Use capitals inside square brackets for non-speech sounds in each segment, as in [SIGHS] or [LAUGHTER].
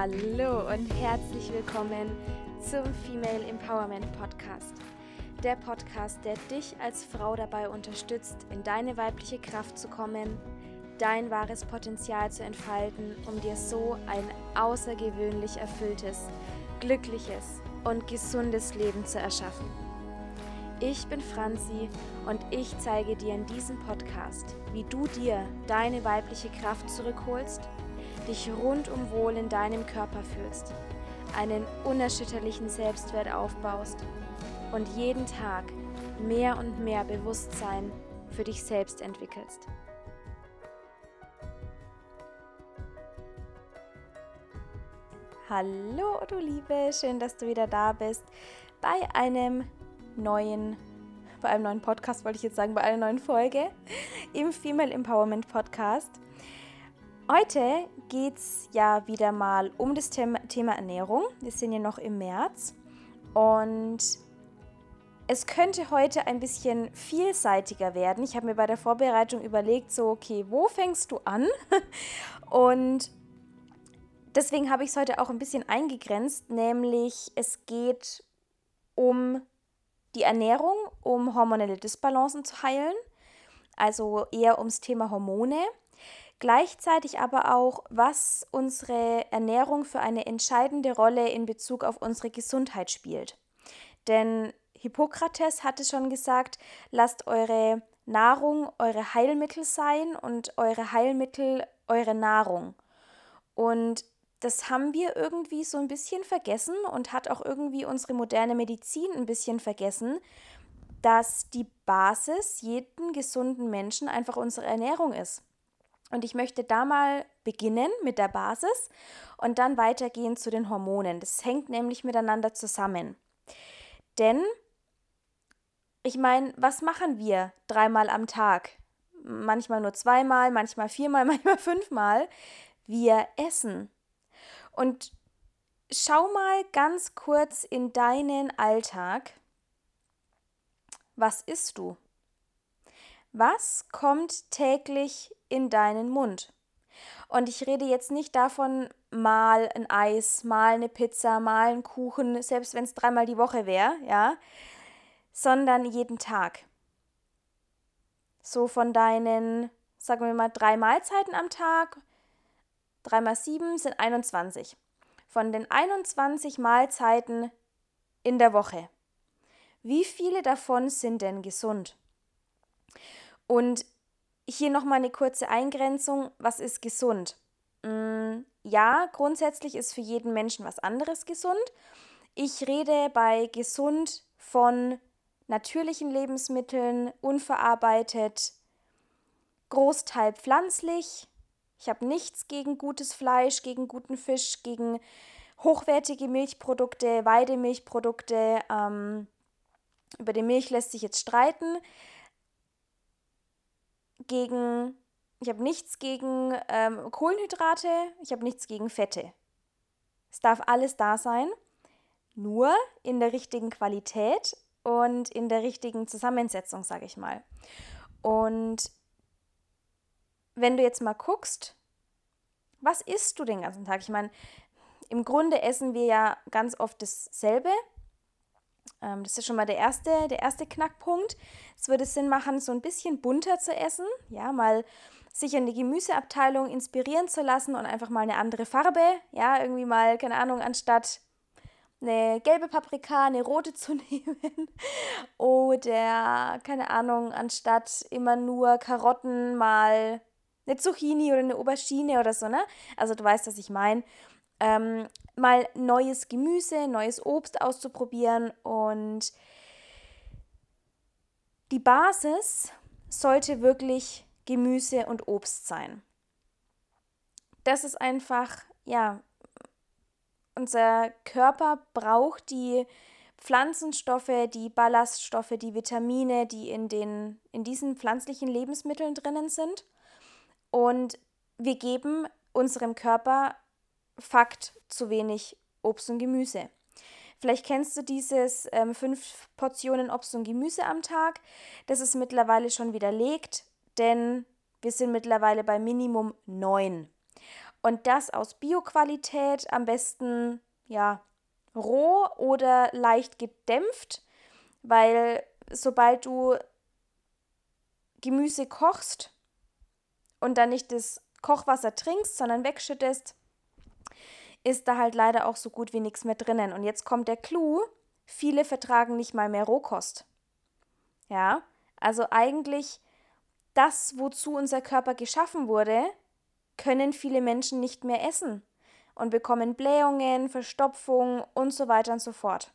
Hallo und herzlich willkommen zum Female Empowerment Podcast. Der Podcast, der dich als Frau dabei unterstützt, in deine weibliche Kraft zu kommen, dein wahres Potenzial zu entfalten, um dir so ein außergewöhnlich erfülltes, glückliches und gesundes Leben zu erschaffen. Ich bin Franzi und ich zeige dir in diesem Podcast, wie du dir deine weibliche Kraft zurückholst dich rundum wohl in deinem Körper fühlst, einen unerschütterlichen Selbstwert aufbaust und jeden Tag mehr und mehr Bewusstsein für dich selbst entwickelst. Hallo du Liebe, schön, dass du wieder da bist bei einem neuen bei einem neuen Podcast wollte ich jetzt sagen, bei einer neuen Folge im Female Empowerment Podcast. Heute geht es ja wieder mal um das Thema Ernährung. Wir sind ja noch im März und es könnte heute ein bisschen vielseitiger werden. Ich habe mir bei der Vorbereitung überlegt, so, okay, wo fängst du an? [LAUGHS] Und deswegen habe ich es heute auch ein bisschen eingegrenzt, nämlich es geht um die Ernährung, um hormonelle Disbalancen zu heilen, also eher ums Thema Hormone. Gleichzeitig aber auch, was unsere Ernährung für eine entscheidende Rolle in Bezug auf unsere Gesundheit spielt. Denn Hippokrates hatte schon gesagt, lasst eure Nahrung eure Heilmittel sein und eure Heilmittel eure Nahrung. Und das haben wir irgendwie so ein bisschen vergessen und hat auch irgendwie unsere moderne Medizin ein bisschen vergessen, dass die Basis jeden gesunden Menschen einfach unsere Ernährung ist. Und ich möchte da mal beginnen mit der Basis und dann weitergehen zu den Hormonen. Das hängt nämlich miteinander zusammen. Denn, ich meine, was machen wir dreimal am Tag? Manchmal nur zweimal, manchmal viermal, [LAUGHS] manchmal fünfmal. Wir essen. Und schau mal ganz kurz in deinen Alltag. Was isst du? Was kommt täglich in deinen Mund? Und ich rede jetzt nicht davon, mal ein Eis, mal eine Pizza, mal einen Kuchen, selbst wenn es dreimal die Woche wäre, ja, sondern jeden Tag. So von deinen, sagen wir mal, drei Mahlzeiten am Tag, drei mal sieben sind 21. Von den 21 Mahlzeiten in der Woche, wie viele davon sind denn gesund? Und hier nochmal eine kurze Eingrenzung. Was ist gesund? Mm, ja, grundsätzlich ist für jeden Menschen was anderes gesund. Ich rede bei gesund von natürlichen Lebensmitteln, unverarbeitet, Großteil pflanzlich. Ich habe nichts gegen gutes Fleisch, gegen guten Fisch, gegen hochwertige Milchprodukte, Weidemilchprodukte. Ähm, über die Milch lässt sich jetzt streiten gegen, ich habe nichts gegen ähm, Kohlenhydrate, ich habe nichts gegen Fette. Es darf alles da sein, nur in der richtigen Qualität und in der richtigen Zusammensetzung, sage ich mal. Und wenn du jetzt mal guckst, was isst du den ganzen Tag? Ich meine, im Grunde essen wir ja ganz oft dasselbe, ähm, das ist schon mal der erste, der erste Knackpunkt. Es würde Sinn machen, so ein bisschen bunter zu essen, ja, mal sich in die Gemüseabteilung inspirieren zu lassen und einfach mal eine andere Farbe, ja, irgendwie mal, keine Ahnung, anstatt eine gelbe Paprika, eine rote [LAUGHS] zu nehmen oder, keine Ahnung, anstatt immer nur Karotten mal eine Zucchini oder eine Aubergine oder so, ne? Also du weißt, was ich meine ähm, mal neues Gemüse, neues Obst auszuprobieren und die Basis sollte wirklich Gemüse und Obst sein. Das ist einfach, ja, unser Körper braucht die Pflanzenstoffe, die Ballaststoffe, die Vitamine, die in, den, in diesen pflanzlichen Lebensmitteln drinnen sind. Und wir geben unserem Körper Fakt zu wenig Obst und Gemüse. Vielleicht kennst du dieses ähm, fünf Portionen Obst und Gemüse am Tag. Das ist mittlerweile schon widerlegt, denn wir sind mittlerweile bei Minimum neun. Und das aus Bioqualität, am besten ja roh oder leicht gedämpft, weil sobald du Gemüse kochst und dann nicht das Kochwasser trinkst, sondern wegschüttest, ist da halt leider auch so gut wie nichts mehr drinnen. Und jetzt kommt der Clou, viele vertragen nicht mal mehr Rohkost. Ja, also eigentlich das, wozu unser Körper geschaffen wurde, können viele Menschen nicht mehr essen und bekommen Blähungen, Verstopfung und so weiter und so fort.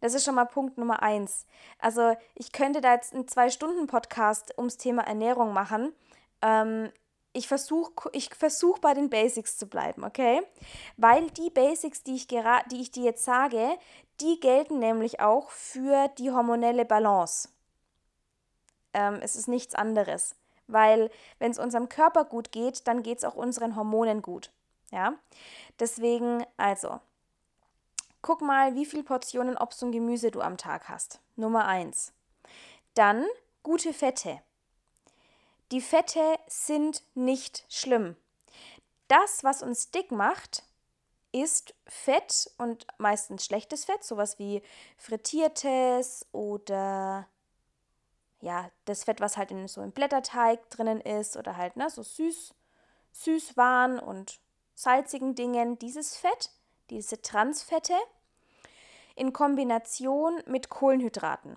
Das ist schon mal Punkt Nummer eins. Also ich könnte da jetzt einen Zwei-Stunden-Podcast ums Thema Ernährung machen. Ähm, ich versuche ich versuch bei den Basics zu bleiben, okay? Weil die Basics, die ich, die ich dir jetzt sage, die gelten nämlich auch für die hormonelle Balance. Ähm, es ist nichts anderes. Weil wenn es unserem Körper gut geht, dann geht es auch unseren Hormonen gut. Ja? Deswegen, also, Guck mal, wie viele Portionen Obst und Gemüse du am Tag hast. Nummer eins. Dann gute Fette. Die Fette sind nicht schlimm. Das, was uns dick macht, ist Fett und meistens schlechtes Fett, sowas wie frittiertes oder ja, das Fett, was halt in so einem Blätterteig drinnen ist oder halt ne, so süß, Süßwaren und salzigen Dingen. Dieses Fett diese Transfette, in Kombination mit Kohlenhydraten.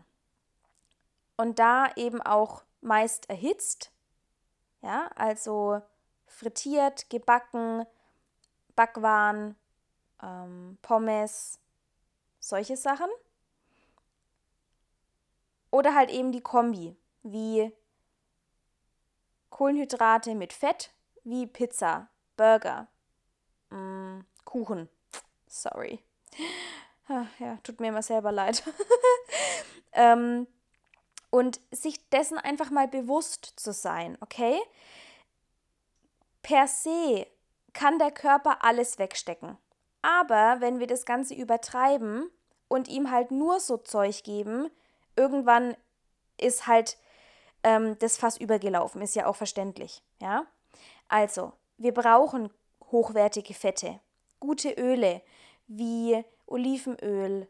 Und da eben auch meist erhitzt, ja, also frittiert, gebacken, Backwaren, ähm, Pommes, solche Sachen. Oder halt eben die Kombi, wie Kohlenhydrate mit Fett, wie Pizza, Burger, mm, Kuchen. Sorry. [LAUGHS] Ja, tut mir immer selber leid. [LAUGHS] ähm, und sich dessen einfach mal bewusst zu sein, okay? Per se kann der Körper alles wegstecken. Aber wenn wir das Ganze übertreiben und ihm halt nur so Zeug geben, irgendwann ist halt ähm, das Fass übergelaufen, ist ja auch verständlich, ja? Also, wir brauchen hochwertige Fette, gute Öle, wie Olivenöl,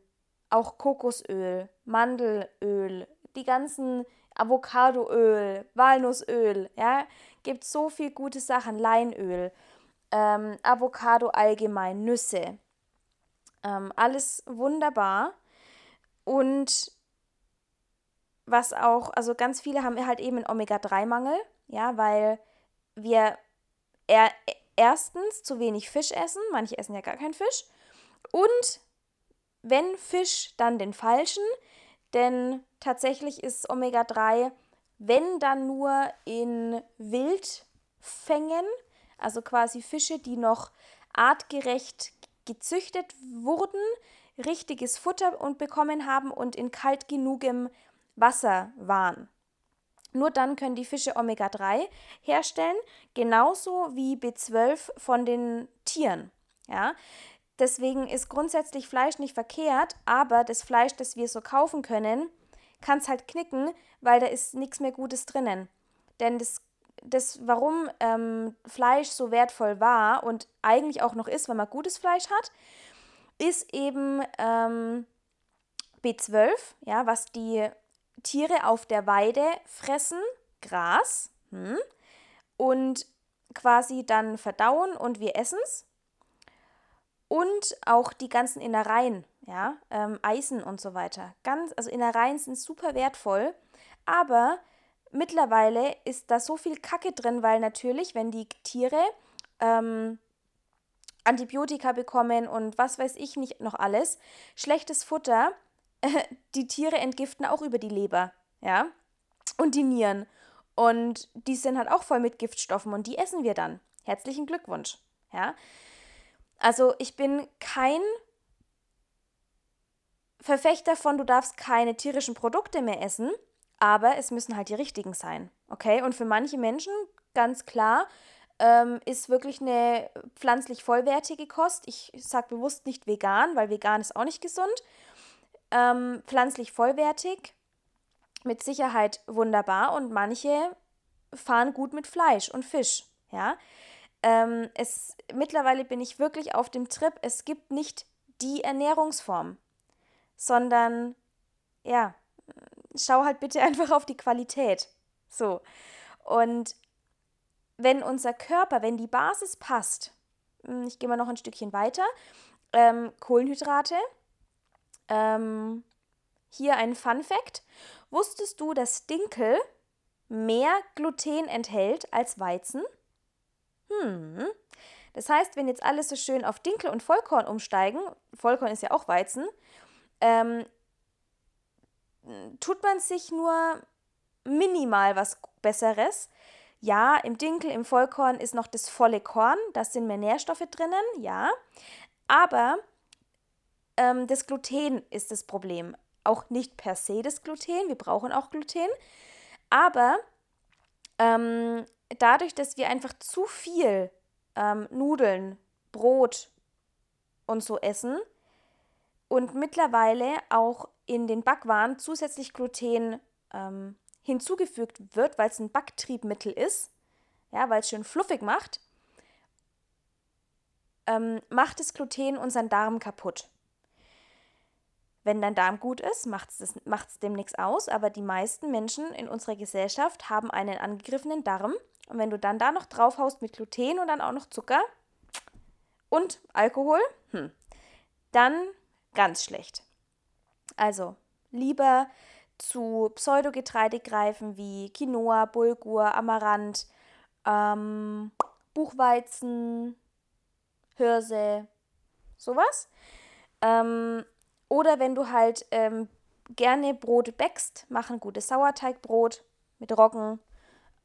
auch Kokosöl, Mandelöl, die ganzen Avocadoöl, Walnussöl, ja, gibt so viel gute Sachen, Leinöl, ähm, Avocado allgemein, Nüsse, ähm, alles wunderbar. Und was auch, also ganz viele haben halt eben einen Omega-3-Mangel, ja, weil wir er, erstens zu wenig Fisch essen, manche essen ja gar keinen Fisch. Und wenn Fisch, dann den falschen, denn tatsächlich ist Omega-3, wenn dann nur in Wildfängen, also quasi Fische, die noch artgerecht gezüchtet wurden, richtiges Futter und bekommen haben und in kalt genugem Wasser waren. Nur dann können die Fische Omega-3 herstellen, genauso wie B12 von den Tieren. Ja? Deswegen ist grundsätzlich Fleisch nicht verkehrt, aber das Fleisch, das wir so kaufen können, kann es halt knicken, weil da ist nichts mehr Gutes drinnen. Denn das, das warum ähm, Fleisch so wertvoll war und eigentlich auch noch ist, wenn man gutes Fleisch hat, ist eben ähm, B12, ja, was die Tiere auf der Weide fressen, Gras, hm, und quasi dann verdauen und wir essen es und auch die ganzen Innereien, ja, ähm, Eisen und so weiter. Ganz, also Innereien sind super wertvoll, aber mittlerweile ist da so viel Kacke drin, weil natürlich, wenn die Tiere ähm, Antibiotika bekommen und was weiß ich nicht noch alles, schlechtes Futter, äh, [LAUGHS] die Tiere entgiften auch über die Leber, ja, und die Nieren. Und die sind halt auch voll mit Giftstoffen und die essen wir dann. Herzlichen Glückwunsch, ja. Also ich bin kein Verfechter von, du darfst keine tierischen Produkte mehr essen, aber es müssen halt die richtigen sein. Okay? Und für manche Menschen, ganz klar, ähm, ist wirklich eine pflanzlich vollwertige Kost. Ich sage bewusst nicht vegan, weil vegan ist auch nicht gesund. Ähm, pflanzlich vollwertig, mit Sicherheit wunderbar und manche fahren gut mit Fleisch und Fisch. Ja? Ähm, es, mittlerweile bin ich wirklich auf dem Trip, es gibt nicht die Ernährungsform, sondern ja, schau halt bitte [LAUGHS] einfach auf die Qualität. So. Und wenn unser Körper, wenn die Basis passt, hm, ich gehe mal noch ein Stückchen weiter, ähm, Kohlenhydrate, ähm, hier ein Fun Fact. Wusstest du, dass Dinkel mehr Gluten enthält als Weizen? Hm. Das heißt, wenn jetzt alles so schön auf Dinkel und Vollkorn umsteigen, Vollkorn ist ja auch Weizen, ähm, tut man sich nur minimal was Besseres. Ja, im Dinkel, im Vollkorn ist noch das volle Korn, da sind mehr Nährstoffe drinnen, ja. Aber ähm, das Gluten ist das Problem. Auch nicht per se das Gluten, wir brauchen auch Gluten. Aber ähm, dadurch, dass wir einfach zu viel ähm, Nudeln, Brot und so essen und mittlerweile auch in den Backwaren zusätzlich Gluten ähm, hinzugefügt wird, weil es ein Backtriebmittel ist, ja, weil es schön fluffig macht, ähm, macht das Gluten unseren Darm kaputt. Wenn dein Darm gut ist, macht es dem nichts aus, aber die meisten Menschen in unserer Gesellschaft haben einen angegriffenen Darm. Und wenn du dann da noch draufhaust mit Gluten und dann auch noch Zucker und Alkohol, hm, dann ganz schlecht. Also lieber zu Pseudogetreide greifen wie Quinoa, Bulgur, Amaranth, ähm, Buchweizen, Hirse, sowas. Ähm, oder wenn du halt ähm, gerne Brot bäckst, mach ein gutes Sauerteigbrot mit Roggen,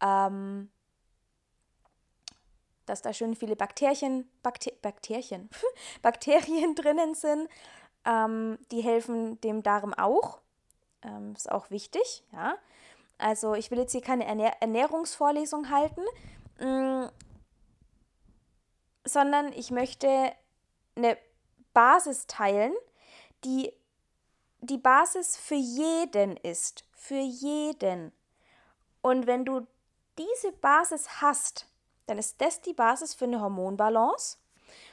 ähm, dass da schön viele Bakterien, Bakter Bakterien, [LAUGHS] Bakterien drinnen sind. Ähm, die helfen dem Darm auch. Ähm, ist auch wichtig, ja. Also ich will jetzt hier keine Ernähr Ernährungsvorlesung halten, mh, mm, sondern ich möchte eine Basis teilen, die die Basis für jeden ist. Für jeden. Und wenn du diese Basis hast, dann ist das die Basis für eine Hormonbalance.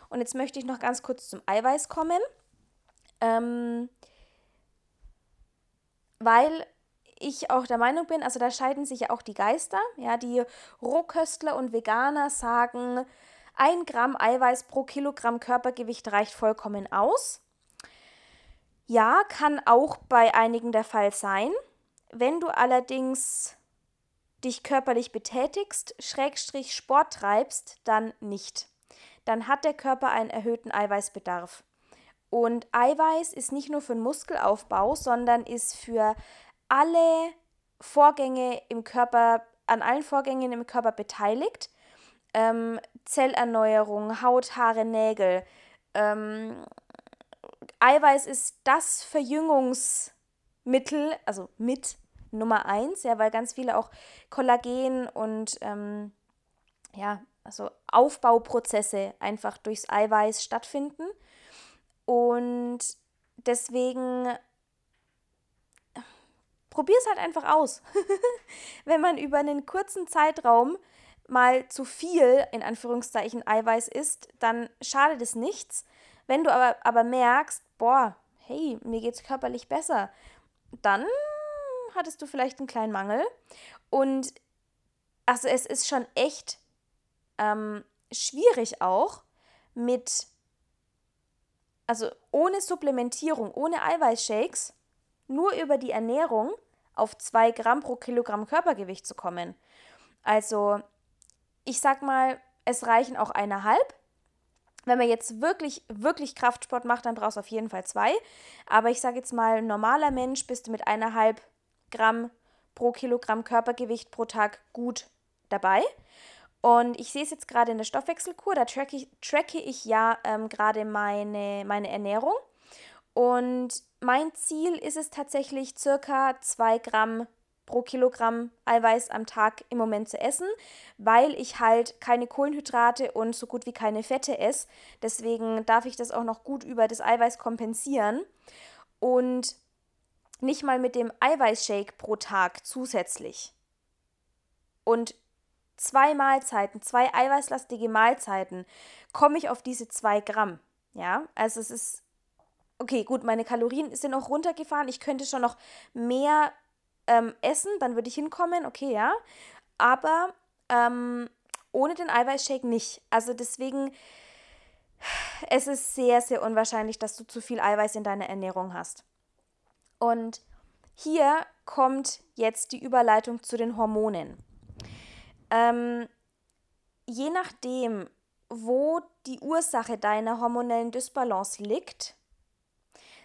Und jetzt möchte ich noch ganz kurz zum Eiweiß kommen. Ähm, weil ich auch der Meinung bin, also da scheiden sich ja auch die Geister. Ja, die Rohköstler und Veganer sagen, ein Gramm Eiweiß pro Kilogramm Körpergewicht reicht vollkommen aus. Ja, kann auch bei einigen der Fall sein. Wenn du allerdings dich körperlich betätigst, Schrägstrich Sport treibst, dann nicht. Dann hat der Körper einen erhöhten Eiweißbedarf. Und Eiweiß ist nicht nur für den Muskelaufbau, sondern ist für alle Vorgänge im Körper, an allen Vorgängen im Körper beteiligt. Ähm, Zellerneuerung, Haut, Haare, Nägel, ähm, Eiweiß ist das Verjüngungsmittel, also mit Nummer eins, ja, weil ganz viele auch Kollagen und ähm, ja, also Aufbauprozesse einfach durchs Eiweiß stattfinden. Und deswegen probier es halt einfach aus. [LAUGHS] Wenn man über einen kurzen Zeitraum mal zu viel, in Anführungszeichen, Eiweiß isst, dann schadet es nichts. Wenn du aber, aber merkst, boah, hey, mir geht's körperlich besser, dann hattest du vielleicht einen kleinen Mangel. Und also es ist schon echt ähm, schwierig auch mit, also ohne Supplementierung, ohne Eiweißshakes, nur über die Ernährung auf 2 Gramm pro Kilogramm Körpergewicht zu kommen. Also ich sag mal, es reichen auch eineinhalb. Wenn man jetzt wirklich, wirklich Kraftsport macht, dann brauchst du auf jeden Fall zwei. Aber ich sage jetzt mal, normaler Mensch bist du mit eineinhalb Gramm pro Kilogramm Körpergewicht pro Tag gut dabei. Und ich sehe es jetzt gerade in der Stoffwechselkur, da tracke ich, tracke ich ja ähm, gerade meine, meine Ernährung. Und mein Ziel ist es tatsächlich, circa zwei Gramm pro Kilogramm Eiweiß am Tag im Moment zu essen, weil ich halt keine Kohlenhydrate und so gut wie keine Fette esse. Deswegen darf ich das auch noch gut über das Eiweiß kompensieren. Und nicht mal mit dem Eiweißshake pro Tag zusätzlich. Und zwei Mahlzeiten, zwei eiweißlastige Mahlzeiten, komme ich auf diese zwei Gramm. Ja, also es ist, okay, gut, meine Kalorien sind auch runtergefahren. Ich könnte schon noch mehr ähm, essen, dann würde ich hinkommen, okay, ja. Aber ähm, ohne den Eiweißshake nicht. Also deswegen, es ist sehr, sehr unwahrscheinlich, dass du zu viel Eiweiß in deiner Ernährung hast. Und hier kommt jetzt die Überleitung zu den Hormonen. Ähm, je nachdem, wo die Ursache deiner hormonellen Dysbalance liegt,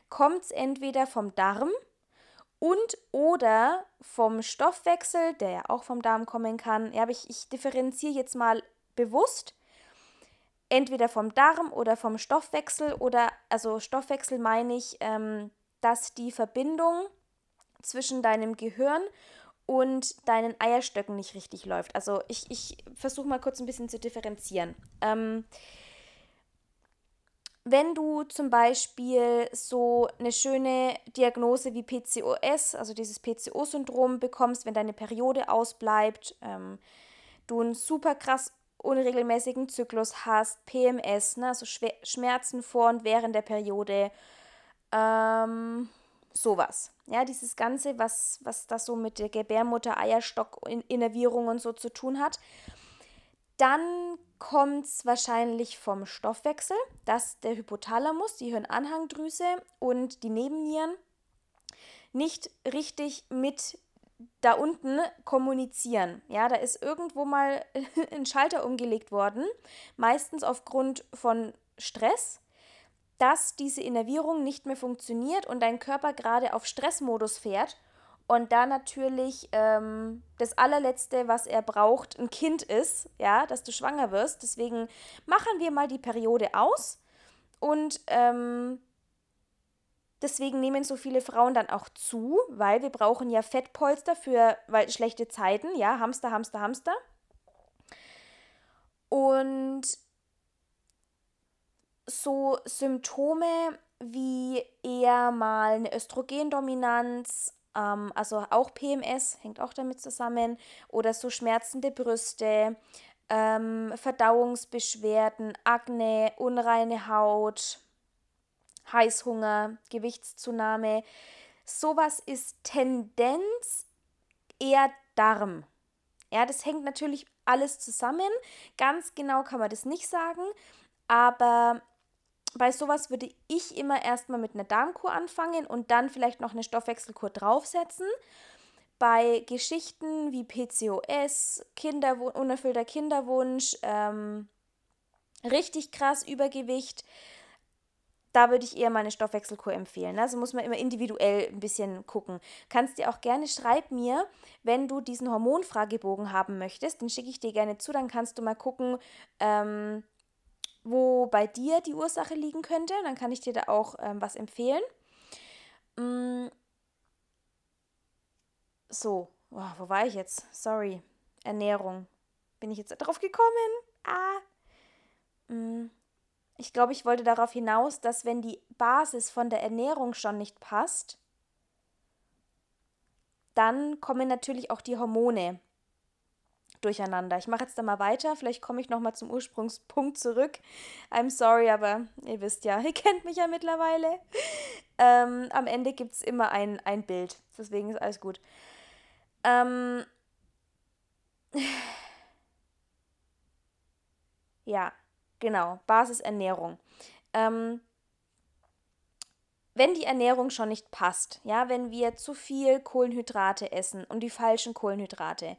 kommt es entweder vom Darm und oder vom Stoffwechsel, der ja auch vom Darm kommen kann. Ja, aber ich, ich differenziere jetzt mal bewusst. Entweder vom Darm oder vom Stoffwechsel oder, also Stoffwechsel meine ich, ähm, dass die Verbindung zwischen deinem Gehirn und deinen Eierstöcken nicht richtig läuft. Also ich, ich versuche mal kurz ein bisschen zu differenzieren. Ähm, wenn du zum Beispiel so eine schöne Diagnose wie PCOS, also dieses PCO-Syndrom bekommst, wenn deine Periode ausbleibt, ähm, du einen super krass unregelmäßigen Zyklus hast, PMS, ne, also Schmerzen vor und während der Periode, ähm, sowas. Ja, dieses Ganze, was, was das so mit der Gebärmutter, Eierstock, Innervierung und so zu tun hat. Dann kommt es wahrscheinlich vom Stoffwechsel, dass der Hypothalamus, die Hirnanhangdrüse und die Nebennieren nicht richtig mit da unten kommunizieren. Ja, da ist irgendwo mal [LAUGHS] ein Schalter umgelegt worden, meistens aufgrund von Stress dass diese Innervierung nicht mehr funktioniert und dein Körper gerade auf Stressmodus fährt und da natürlich ähm, das allerletzte, was er braucht, ein Kind ist, ja, dass du schwanger wirst. Deswegen machen wir mal die Periode aus und ähm, deswegen nehmen so viele Frauen dann auch zu, weil wir brauchen ja Fettpolster für weil schlechte Zeiten, ja, Hamster, Hamster, Hamster. Und so Symptome wie eher mal eine Östrogendominanz, ähm, also auch PMS hängt auch damit zusammen, oder so schmerzende Brüste, ähm, Verdauungsbeschwerden, Akne, unreine Haut, Heißhunger, Gewichtszunahme. Sowas ist Tendenz eher Darm. Ja, das hängt natürlich alles zusammen. Ganz genau kann man das nicht sagen, aber bei sowas würde ich immer erstmal mit einer Darmkur anfangen und dann vielleicht noch eine Stoffwechselkur draufsetzen. Bei Geschichten wie PCOS, Kinderw unerfüllter Kinderwunsch, ähm, richtig krass Übergewicht, da würde ich eher meine Stoffwechselkur empfehlen. Also muss man immer individuell ein bisschen gucken. Kannst dir auch gerne, schreib mir, wenn du diesen Hormonfragebogen haben möchtest, den schicke ich dir gerne zu, dann kannst du mal gucken, ähm, wo bei dir die Ursache liegen könnte. Dann kann ich dir da auch ähm, was empfehlen. Mm. So, oh, wo war ich jetzt? Sorry. Ernährung. Bin ich jetzt darauf gekommen? Ah. Mm. Ich glaube, ich wollte darauf hinaus, dass wenn die Basis von der Ernährung schon nicht passt, dann kommen natürlich auch die Hormone durcheinander. Ich mache jetzt da mal weiter. Vielleicht komme ich nochmal zum Ursprungspunkt zurück. I'm sorry, aber ihr wisst ja, [LAUGHS] ihr kennt mich ja mittlerweile. Ähm, am Ende gibt es immer ein, ein Bild. Deswegen ist alles gut. Ähm, [SIGHS] ja, genau. Basisernährung. Ähm, wenn die Ernährung schon nicht passt, ja, wenn wir zu viel Kohlenhydrate essen und die falschen Kohlenhydrate,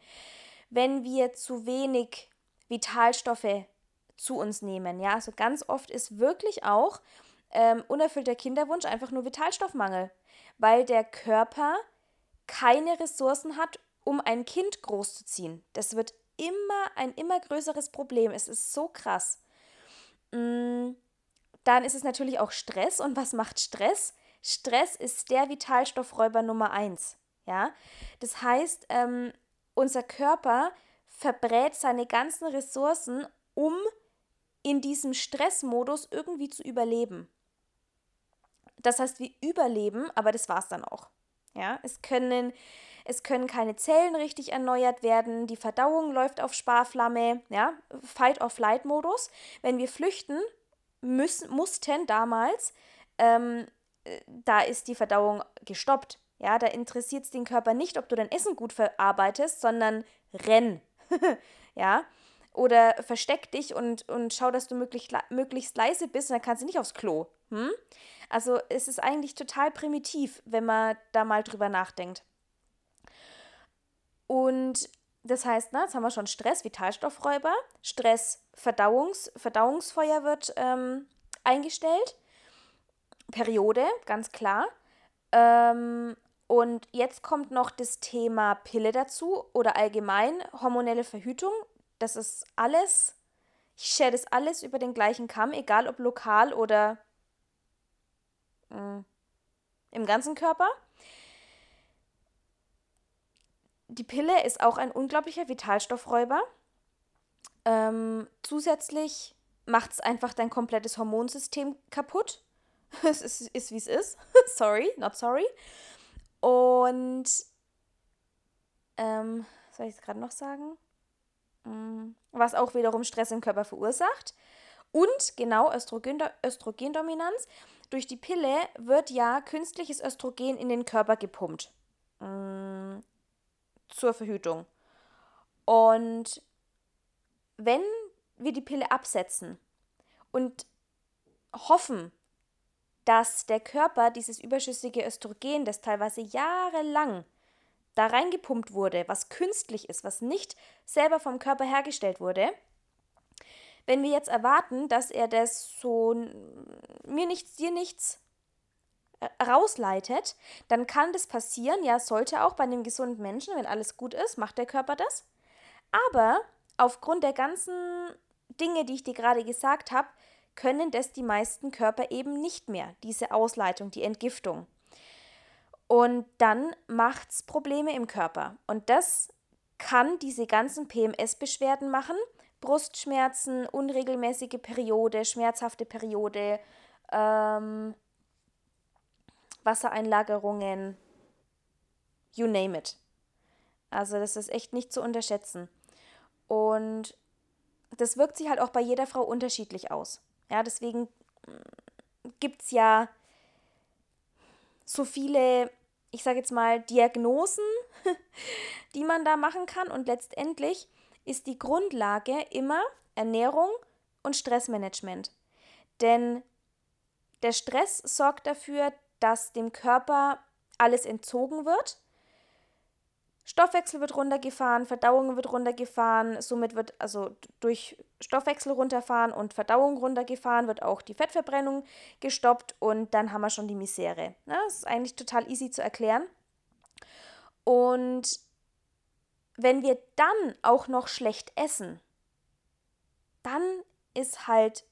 wenn wir zu wenig Vitalstoffe zu uns nehmen. Ja, also ganz oft ist wirklich auch ähm, unerfüllter Kinderwunsch einfach nur Vitalstoffmangel, weil der Körper keine Ressourcen hat, um ein Kind großzuziehen. Das wird immer ein immer größeres Problem. Es ist so krass. Mm, dann ist es natürlich auch Stress. Und was macht Stress? Stress ist der Vitalstoffräuber Nummer eins. Ja, das heißt, ähm, unser Körper verbrät seine ganzen Ressourcen, um in diesem Stressmodus irgendwie zu überleben. Das heißt, wir überleben, aber das war es dann auch. Ja, es können, es können keine Zellen richtig erneuert werden, die Verdauung läuft auf Sparflamme, ja, Fight-or-Flight-Modus. Wenn wir flüchten müssen, mussten damals, ähm, äh, da ist die Verdauung gestoppt. Ja, da interessiert es den Körper nicht, ob du dein Essen gut verarbeitest, sondern renn. [LAUGHS] ja, oder versteck dich und, und schau, dass du möglichst, möglichst leise bist und dann kannst du nicht aufs Klo. Hm? Also es ist eigentlich total primitiv, wenn man da mal drüber nachdenkt. Und das heißt, na, jetzt haben wir schon Stress, Vitalstoffräuber, Stress, Verdauungs, Verdauungsfeuer wird ähm, eingestellt, Periode, ganz klar. Ähm, und jetzt kommt noch das Thema Pille dazu oder allgemein hormonelle Verhütung. Das ist alles, ich share das alles über den gleichen Kamm, egal ob lokal oder mh, mm, im ganzen Körper. Die Pille ist auch ein unglaublicher Vitalstoffräuber. Ähm, zusätzlich macht es einfach dein komplettes Hormonsystem kaputt. [LAUGHS] es ist, ist wie es ist. [LAUGHS] sorry, not sorry. Und ähm, soll ich es gerade noch sagen? Mm, was auch wiederum Stress im Körper verursacht. Und genau Östrogen, Östrogendominanz. Durch die Pille wird ja künstliches Östrogen in den Körper gepumpt. Mm, zur Verhütung. Und wenn wir die Pille absetzen und hoffen, dass der Körper dieses überschüssige Östrogen, das teilweise jahrelang da reingepumpt wurde, was künstlich ist, was nicht selber vom Körper hergestellt wurde, wenn wir jetzt erwarten, dass er das so mir nichts, dir nichts äh, rausleitet, dann kann das passieren, ja, sollte auch bei einem gesunden Menschen, wenn alles gut ist, macht der Körper das. Aber aufgrund der ganzen Dinge, die ich dir gerade gesagt habe, können das die meisten Körper eben nicht mehr, diese Ausleitung, die Entgiftung. Und dann macht es Probleme im Körper. Und das kann diese ganzen PMS-Beschwerden machen. Brustschmerzen, unregelmäßige Periode, schmerzhafte Periode, ähm, Wassereinlagerungen, you name it. Also das ist echt nicht zu unterschätzen. Und das wirkt sich halt auch bei jeder Frau unterschiedlich aus. Ja, deswegen mm, gibt es ja so viele, ich sage jetzt mal, Diagnosen, [LAUGHS] die man da machen kann. Und letztendlich ist die Grundlage immer Ernährung und Stressmanagement. Denn der Stress sorgt dafür, dass dem Körper alles entzogen wird Stoffwechsel wird runtergefahren, Verdauung wird runtergefahren, somit wird also durch Stoffwechsel runterfahren und Verdauung runtergefahren, wird auch die Fettverbrennung gestoppt und dann haben wir schon die Misere. Ja, das ist eigentlich total easy zu erklären. Und wenn wir dann auch noch schlecht essen, dann ist halt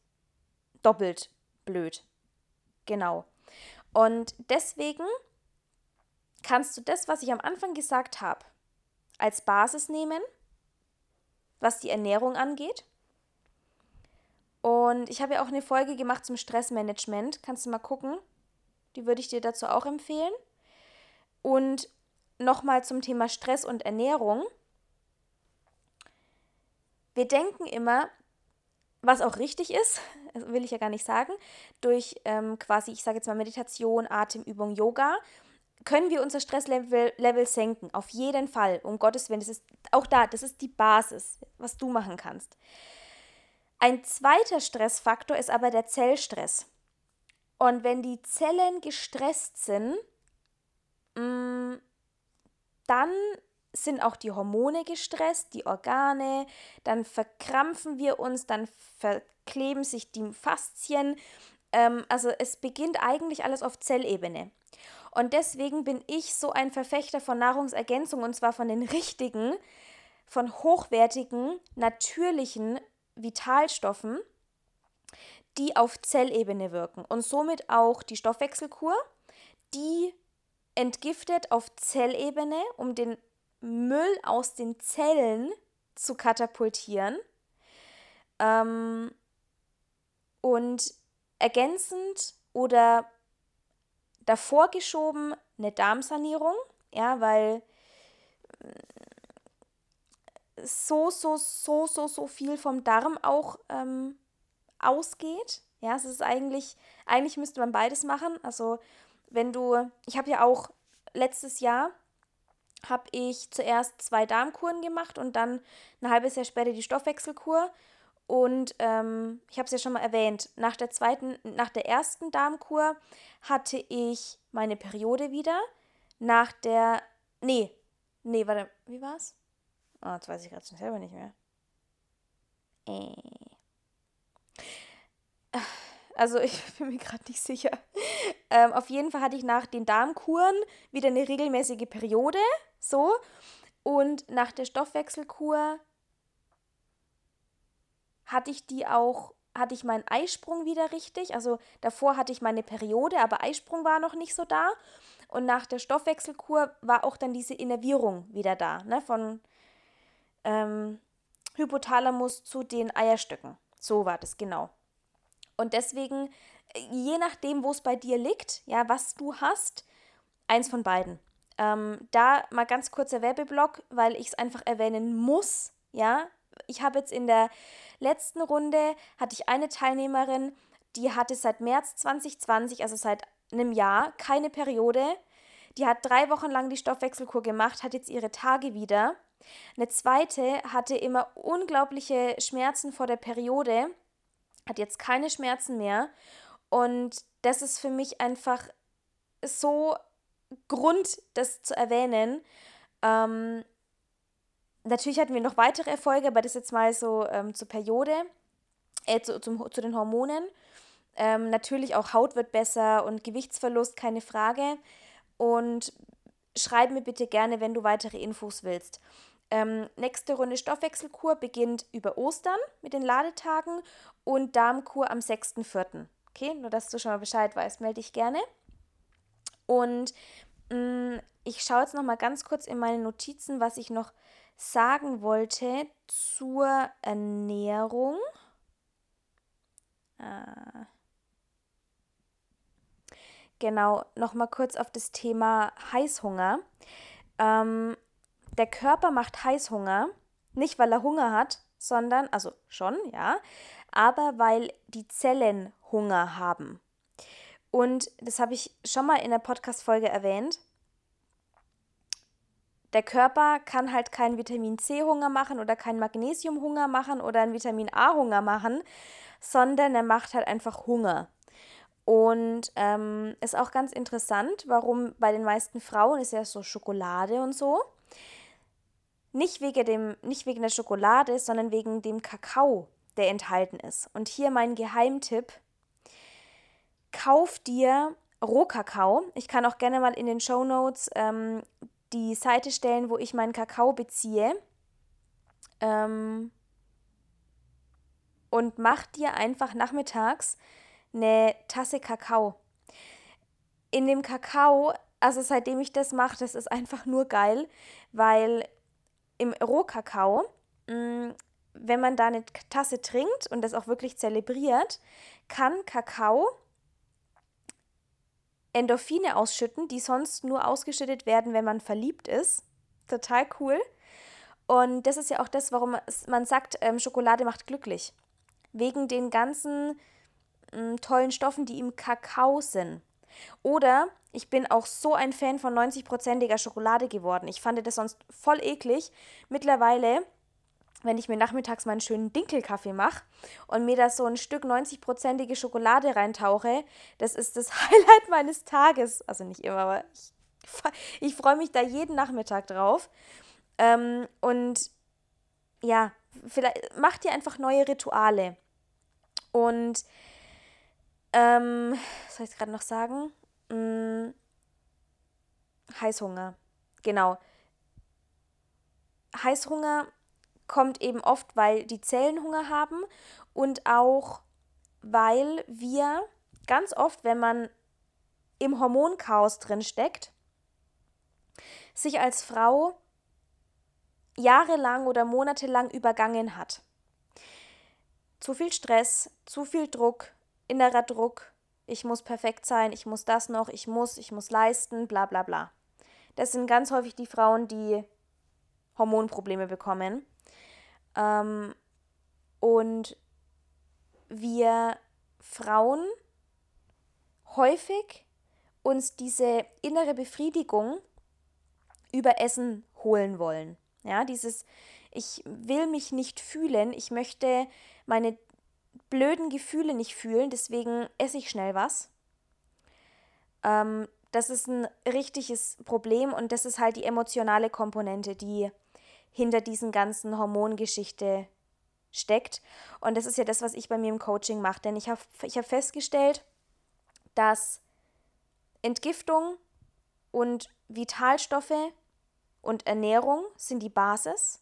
doppelt blöd. Genau. Und deswegen kannst du das, was ich am Anfang gesagt habe, als Basis nehmen, was die Ernährung angeht. Und ich habe ja auch eine Folge gemacht zum Stressmanagement. Kannst du mal gucken. Die würde ich dir dazu auch empfehlen. Und nochmal zum Thema Stress und Ernährung. Wir denken immer, was auch richtig ist, [LAUGHS] will ich ja gar nicht sagen, durch ähm, quasi, ich sage jetzt mal Meditation, Atemübung, Yoga, können wir unser Stresslevel Level senken. Auf jeden Fall, um Gottes Willen. Das ist auch da, das ist die Basis, was du machen kannst. Ein zweiter Stressfaktor ist aber der Zellstress. Und wenn die Zellen gestresst sind, mm, dann sind auch die Hormone gestresst, die Organe, dann verkrampfen wir uns, dann verkleben sich die Faszien. Ähm, also es beginnt eigentlich alles auf Zellebene. Und deswegen bin ich so ein Verfechter von Nahrungsergänzung und zwar von den richtigen, von hochwertigen, natürlichen Vitalstoffen, die auf Zellebene wirken und somit auch die Stoffwechselkur, die entgiftet auf Zellebene, um den Müll aus den Zellen zu katapultieren. Ähm, und ergänzend oder davor geschoben eine Darmsanierung, ja, weil so, so, so, so, so viel vom Darm auch ähm, ausgeht. Ja, es ist eigentlich, eigentlich müsste man beides machen. Also wenn du, ich habe ja auch letztes Jahr habe ich zuerst zwei Darmkuren gemacht und dann ein halbes Jahr später die Stoffwechselkur. Und ähm, ich habe es ja schon mal erwähnt, nach der zweiten, nach der ersten Darmkur hatte ich meine Periode wieder. Nach der, nee, nee, warte, wie war's? Ah, oh, jetzt weiß ich gerade selber nicht mehr. Äh. Also ich [LAUGHS] bin mir gerade nicht sicher. Ähm, auf jeden Fall hatte ich nach den Darmkuren wieder eine regelmäßige Periode. So. Und nach der Stoffwechselkur hatte ich die auch, hatte ich meinen Eisprung wieder richtig. Also davor hatte ich meine Periode, aber Eisprung war noch nicht so da. Und nach der Stoffwechselkur war auch dann diese Innervierung wieder da, ne? Von ähm, Hypothalamus zu den Eierstöcken. So war das genau. Und deswegen, äh, je nachdem, wo es bei dir liegt, ja, was du hast, eins von beiden. Ähm, da mal ganz kurzer Werbeblock, weil ich es einfach erwähnen muss, ja. Ich habe jetzt in der letzten Runde, hatte ich eine Teilnehmerin, die hatte seit März 2020, also seit einem Jahr, keine Periode. Die hat drei Wochen lang die Stoffwechselkur gemacht, hat jetzt ihre Tage wieder. Eine zweite hatte immer unglaubliche Schmerzen vor der Periode, hat jetzt keine Schmerzen mehr. Und das ist für mich einfach so Grund, das zu erwähnen. Ähm, natürlich hatten wir noch weitere Erfolge, aber das jetzt mal so ähm, zur Periode, äh, zu, zum, zu den Hormonen. Ähm, natürlich auch Haut wird besser und Gewichtsverlust, keine Frage. Und schreib mir bitte gerne, wenn du weitere Infos willst. Ähm, nächste Runde Stoffwechselkur beginnt über Ostern mit den Ladetagen und Darmkur am 6.4. Okay, nur dass du schon mal Bescheid weißt, melde dich gerne. Und mh, mm, ich schaue jetzt noch mal ganz kurz in meine Notizen, was ich noch sagen wollte zur Ernährung. Ah. Genau, noch mal kurz auf das Thema Heißhunger. Ähm, der Körper macht Heißhunger, nicht weil er Hunger hat, sondern, also schon, ja, aber weil die Zellen Hunger haben. Und das habe ich schon mal in der Podcast-Folge erwähnt. Der Körper kann halt keinen Vitamin C-Hunger machen oder keinen Magnesium-Hunger machen oder einen Vitamin A-Hunger machen, sondern er macht halt einfach Hunger. Und ähm, ist auch ganz interessant, warum bei den meisten Frauen ist ja so Schokolade und so. Nicht wegen, dem, nicht wegen der Schokolade, sondern wegen dem Kakao, der enthalten ist. Und hier mein Geheimtipp. Kauf dir Rohkakao. Ich kann auch gerne mal in den Show Notes ähm, die Seite stellen, wo ich meinen Kakao beziehe. Ähm, und mach dir einfach nachmittags eine Tasse Kakao. In dem Kakao, also seitdem ich das mache, das ist einfach nur geil, weil im Rohkakao, mm, wenn man da eine Tasse trinkt und das auch wirklich zelebriert, kann Kakao Endorphine ausschütten, die sonst nur ausgeschüttet werden, wenn man verliebt ist. Total cool. Und das ist ja auch das, warum man sagt, ähm, Schokolade macht glücklich. Wegen den ganzen ähm, tollen Stoffen, die im Kakao sind. Oder ich bin auch so ein Fan von 90%iger Schokolade geworden. Ich fand das sonst voll eklig. Mittlerweile, wenn ich mir nachmittags meinen schönen Dinkelkaffee mache und mir da so ein Stück 90%ige Schokolade reintauche, das ist das [LAUGHS] Highlight meines Tages. Also nicht immer, aber ich, ich freue mich da jeden Nachmittag drauf. Ähm, und ja, vielleicht macht ihr einfach neue Rituale. Und ähm, was soll ich gerade noch sagen? Hm, Heißhunger. Genau. Heißhunger kommt eben oft, weil die Zellen Hunger haben und auch weil wir ganz oft, wenn man im Hormonchaos drin steckt, sich als Frau jahrelang oder monatelang übergangen hat. Zu viel Stress, zu viel Druck, innerer Druck, ich muss perfekt sein, ich muss das noch, ich muss, ich muss leisten, bla bla bla. Das sind ganz häufig die Frauen, die Hormonprobleme bekommen. Ähm, und wir Frauen häufig uns diese innere Befriedigung über Essen holen wollen. Ja, dieses, ich will mich nicht fühlen, ich möchte meine blöden Gefühle nicht fühlen, deswegen esse ich schnell was. Ähm, das ist ein richtiges Problem und das ist halt die emotionale Komponente, die hinter diesen ganzen Hormongeschichte steckt. Und das ist ja das, was ich bei mir im Coaching mache. Denn ich habe ich hab festgestellt, dass Entgiftung und Vitalstoffe und Ernährung sind die Basis.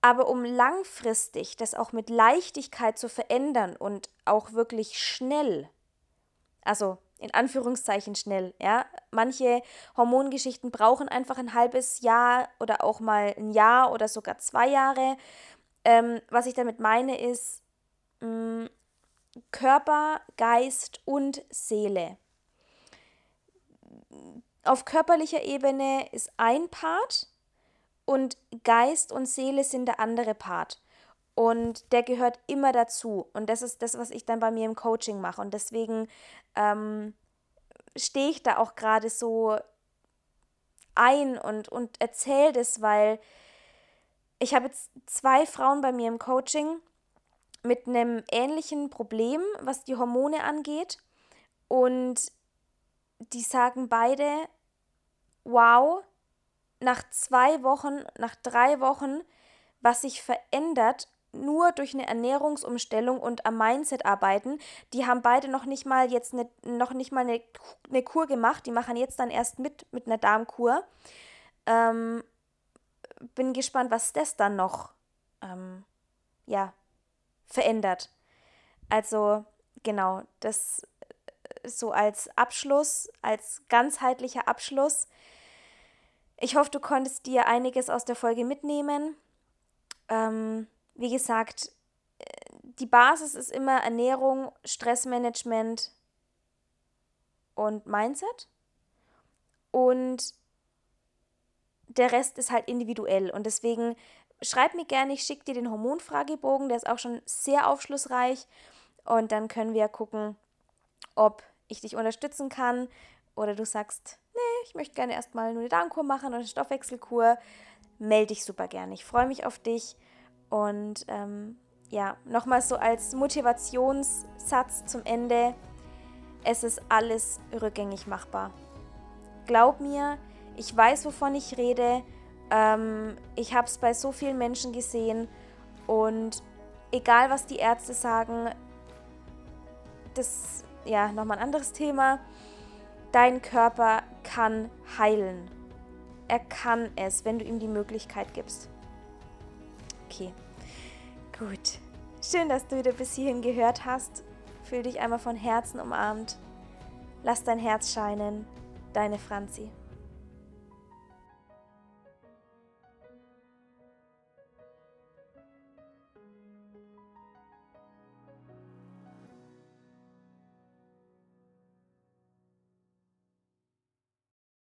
Aber um langfristig das auch mit Leichtigkeit zu verändern und auch wirklich schnell, also in Anführungszeichen schnell, ja, manche Hormongeschichten brauchen einfach ein halbes Jahr oder auch mal ein Jahr oder sogar zwei Jahre. Ähm, was ich damit meine ist mh, mm, Körper, Geist und Seele. Auf körperlicher Ebene ist ein Part und Geist und Seele sind der andere Part. Und der gehört immer dazu. Und das ist das, was ich dann bei mir im Coaching mache. Und deswegen ähm, stehe ich da auch gerade so ein und, und erzähle das, weil ich habe jetzt zwei Frauen bei mir im Coaching mit einem ähnlichen Problem, was die Hormone angeht. Und die sagen beide, wow, nach zwei Wochen, nach drei Wochen, was sich verändert, nur durch eine Ernährungsumstellung und am Mindset arbeiten. Die haben beide noch nicht mal jetzt eine, noch nicht mal eine, eine Kur gemacht. Die machen jetzt dann erst mit mit einer Darmkur. Ähm, bin gespannt, was das dann noch ähm, ja, verändert. Also genau, das so als Abschluss, als ganzheitlicher Abschluss. Ich hoffe, du konntest dir einiges aus der Folge mitnehmen. Ähm, wie gesagt, die Basis ist immer Ernährung, Stressmanagement und Mindset. Und der Rest ist halt individuell. Und deswegen schreib mir gerne, ich schicke dir den Hormonfragebogen, der ist auch schon sehr aufschlussreich. Und dann können wir gucken, ob ich dich unterstützen kann oder du sagst, nee, ich möchte gerne erstmal nur eine Darmkur machen oder eine Stoffwechselkur, melde dich super gerne. Ich freue mich auf dich und ähm, ja, nochmal so als Motivationssatz zum Ende, es ist alles rückgängig machbar. Glaub mir, ich weiß, wovon ich rede. Ähm, ich habe es bei so vielen Menschen gesehen und egal, was die Ärzte sagen, das ja, nochmal ein anderes Thema. Dein Körper kann heilen. Er kann es, wenn du ihm die Möglichkeit gibst. Okay, gut. Schön, dass du wieder bis hierhin gehört hast. Fühl dich einmal von Herzen umarmt. Lass dein Herz scheinen. Deine Franzi.